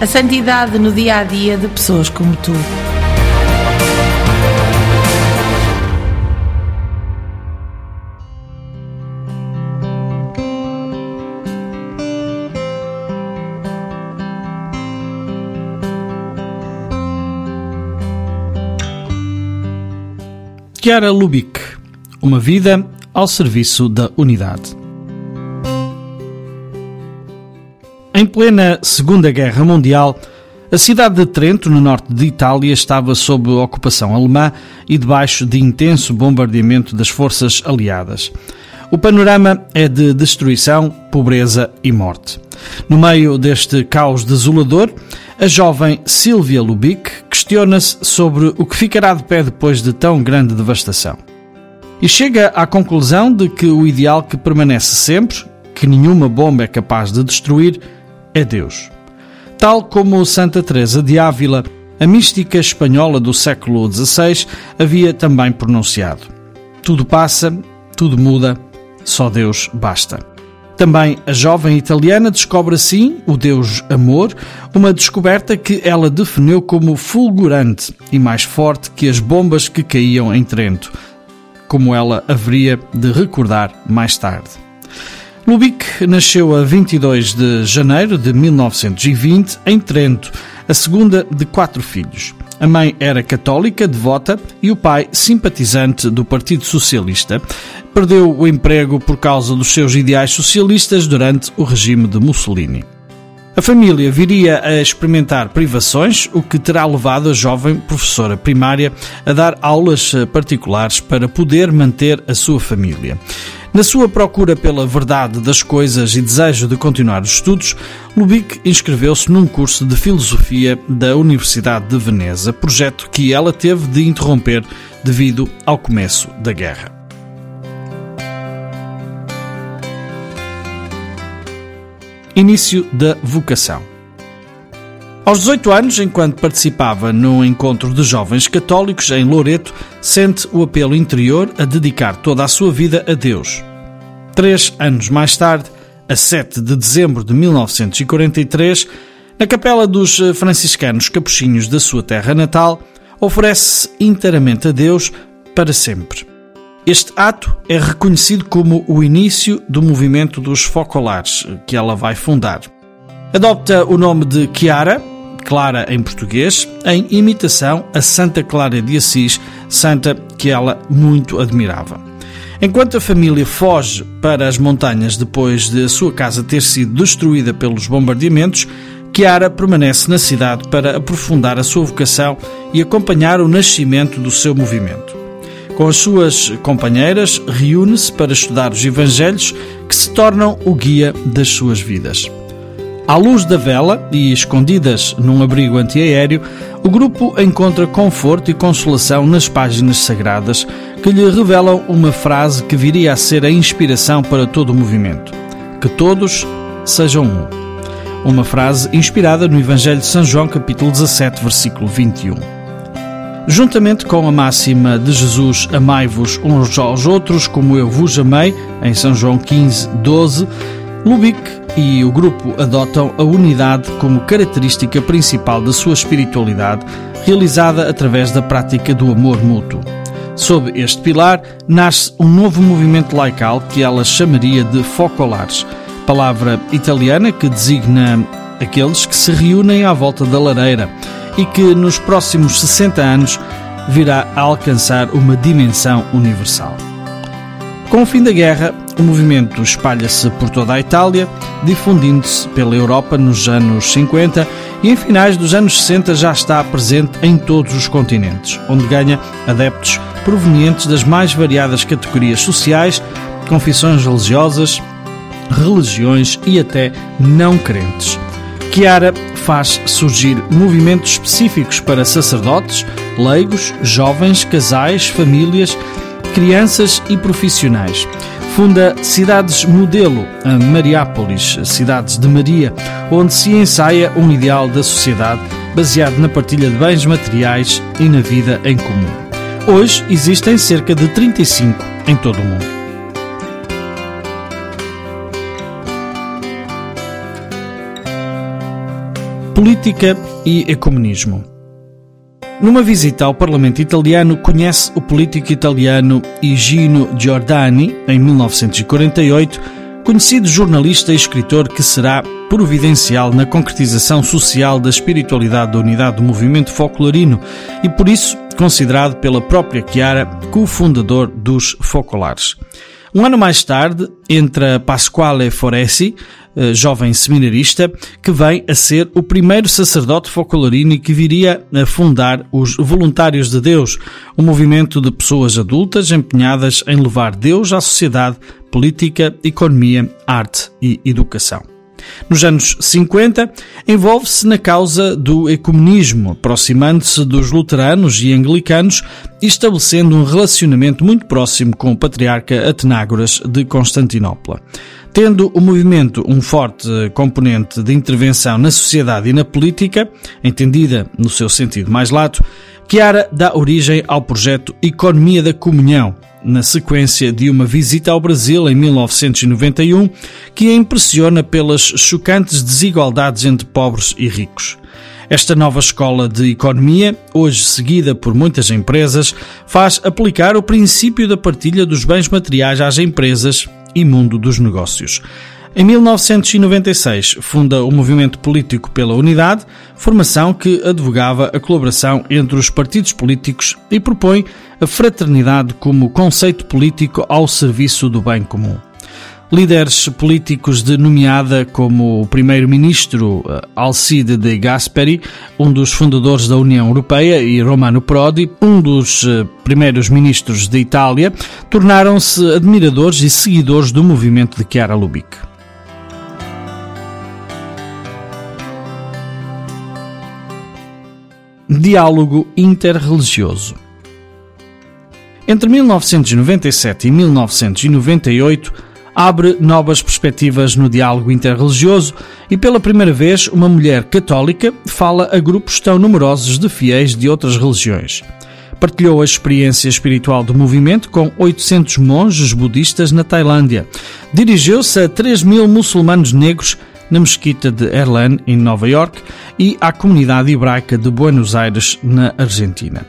A santidade no dia a dia de pessoas como tu. Chiara Lubick, uma vida ao serviço da unidade. Em plena Segunda Guerra Mundial, a cidade de Trento, no norte de Itália, estava sob ocupação alemã e debaixo de intenso bombardeamento das forças aliadas. O panorama é de destruição, pobreza e morte. No meio deste caos desolador, a jovem Silvia Lubick questiona-se sobre o que ficará de pé depois de tão grande devastação. E chega à conclusão de que o ideal que permanece sempre, que nenhuma bomba é capaz de destruir, é Deus. Tal como Santa Teresa de Ávila, a mística espanhola do século XVI havia também pronunciado: Tudo passa, tudo muda, só Deus basta. Também a jovem italiana descobre assim o Deus Amor, uma descoberta que ela definiu como fulgurante e mais forte que as bombas que caíam em Trento, como ela haveria de recordar mais tarde. Lubick nasceu a 22 de janeiro de 1920 em Trento, a segunda de quatro filhos. A mãe era católica, devota, e o pai simpatizante do Partido Socialista. Perdeu o emprego por causa dos seus ideais socialistas durante o regime de Mussolini. A família viria a experimentar privações, o que terá levado a jovem professora primária a dar aulas particulares para poder manter a sua família. Na sua procura pela verdade das coisas e desejo de continuar os estudos, Lubick inscreveu-se num curso de filosofia da Universidade de Veneza, projeto que ela teve de interromper devido ao começo da guerra. Início da vocação. Aos 18 anos, enquanto participava num encontro de jovens católicos em Loreto, sente o apelo interior a dedicar toda a sua vida a Deus. Três anos mais tarde, a 7 de dezembro de 1943, na capela dos franciscanos capuchinhos da sua terra natal, oferece-se inteiramente a Deus para sempre. Este ato é reconhecido como o início do movimento dos focolares que ela vai fundar. Adopta o nome de Chiara, Clara em português, em imitação a Santa Clara de Assis, santa que ela muito admirava. Enquanto a família foge para as montanhas depois de a sua casa ter sido destruída pelos bombardeamentos, Chiara permanece na cidade para aprofundar a sua vocação e acompanhar o nascimento do seu movimento. Com as suas companheiras, reúne-se para estudar os Evangelhos que se tornam o guia das suas vidas. À luz da vela e escondidas num abrigo antiaéreo, o grupo encontra conforto e consolação nas páginas sagradas que lhe revelam uma frase que viria a ser a inspiração para todo o movimento: Que todos sejam um. Uma frase inspirada no Evangelho de São João, capítulo 17, versículo 21. Juntamente com a máxima de Jesus, amai-vos uns aos outros como eu vos amei, em São João 15, 12, Lubick e o grupo adotam a unidade como característica principal da sua espiritualidade, realizada através da prática do amor mútuo. Sob este pilar, nasce um novo movimento laical que ela chamaria de Focolares, palavra italiana que designa aqueles que se reúnem à volta da lareira e que nos próximos 60 anos virá a alcançar uma dimensão universal. Com o fim da guerra, o movimento espalha-se por toda a Itália, difundindo-se pela Europa nos anos 50 e em finais dos anos 60 já está presente em todos os continentes, onde ganha adeptos provenientes das mais variadas categorias sociais, confissões religiosas, religiões e até não crentes. Chiara faz surgir movimentos específicos para sacerdotes, leigos, jovens, casais, famílias, crianças e profissionais. Funda cidades modelo, a Mariápolis, cidades de Maria, onde se ensaia um ideal da sociedade baseado na partilha de bens materiais e na vida em comum. Hoje existem cerca de 35 em todo o mundo. Política e ecumenismo. Numa visita ao Parlamento italiano, conhece o político italiano Higino Giordani, em 1948, conhecido jornalista e escritor que será providencial na concretização social da espiritualidade da unidade do movimento folclorino e, por isso, considerado pela própria Chiara co-fundador dos Focolares. Um ano mais tarde, entra Pasquale Foresi, eh, jovem seminarista, que vem a ser o primeiro sacerdote focolorino que viria a fundar os Voluntários de Deus, um movimento de pessoas adultas empenhadas em levar Deus à sociedade, política, economia, arte e educação. Nos anos 50, envolve-se na causa do ecumenismo, aproximando-se dos luteranos e anglicanos e estabelecendo um relacionamento muito próximo com o patriarca Atenágoras de Constantinopla. Tendo o movimento um forte componente de intervenção na sociedade e na política, entendida no seu sentido mais lato, Chiara dá origem ao projeto Economia da Comunhão, na sequência de uma visita ao Brasil em 1991, que a impressiona pelas chocantes desigualdades entre pobres e ricos. Esta nova escola de economia, hoje seguida por muitas empresas, faz aplicar o princípio da partilha dos bens materiais às empresas e mundo dos negócios. Em 1996, funda o Movimento Político pela Unidade, formação que advogava a colaboração entre os partidos políticos e propõe a fraternidade como conceito político ao serviço do bem comum. Líderes políticos de nomeada como o primeiro-ministro eh, Alcide de Gasperi, um dos fundadores da União Europeia, e Romano Prodi, um dos eh, primeiros ministros de Itália, tornaram-se admiradores e seguidores do movimento de Chiara Lubick. Diálogo interreligioso. Entre 1997 e 1998, abre novas perspectivas no diálogo interreligioso e, pela primeira vez, uma mulher católica fala a grupos tão numerosos de fiéis de outras religiões. Partilhou a experiência espiritual do movimento com 800 monges budistas na Tailândia. Dirigiu-se a 3 mil muçulmanos negros na mesquita de Erlan, em Nova York, e à comunidade hebraica de Buenos Aires, na Argentina.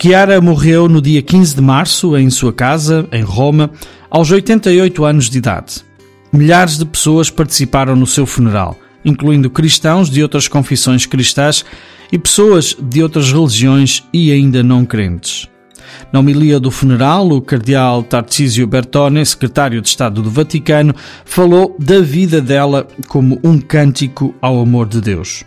Chiara morreu no dia 15 de março em sua casa, em Roma, aos 88 anos de idade. Milhares de pessoas participaram no seu funeral, incluindo cristãos de outras confissões cristãs e pessoas de outras religiões e ainda não crentes. Na homilia do funeral, o cardeal Tarcísio Bertone, secretário de Estado do Vaticano, falou da vida dela como um cântico ao amor de Deus.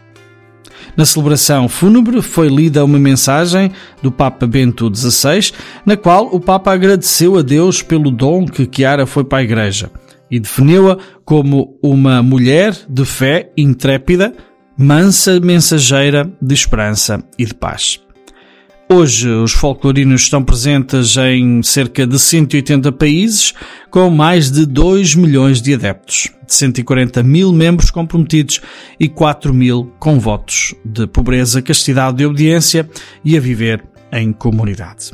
Na celebração fúnebre foi lida uma mensagem do Papa Bento XVI, na qual o Papa agradeceu a Deus pelo dom que Chiara foi para a Igreja e definiu-a como uma mulher de fé intrépida, mansa mensageira de esperança e de paz. Hoje, os folclorinos estão presentes em cerca de 180 países, com mais de 2 milhões de adeptos, 140 mil membros comprometidos e 4 mil com votos de pobreza, castidade e obediência e a viver em comunidade.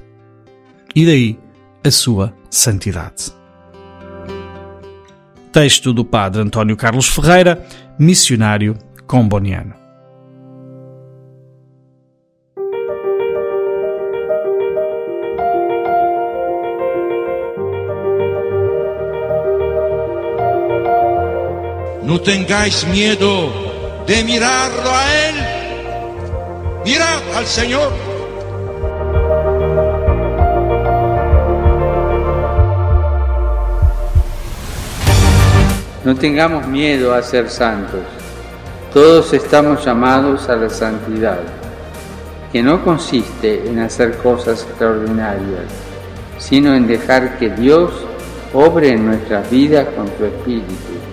E daí a sua santidade. Texto do Padre António Carlos Ferreira, missionário comboniano. No tengáis miedo de mirarlo a Él. Mirad al Señor. No tengamos miedo a ser santos. Todos estamos llamados a la santidad, que no consiste en hacer cosas extraordinarias, sino en dejar que Dios obre en nuestras vidas con su Espíritu.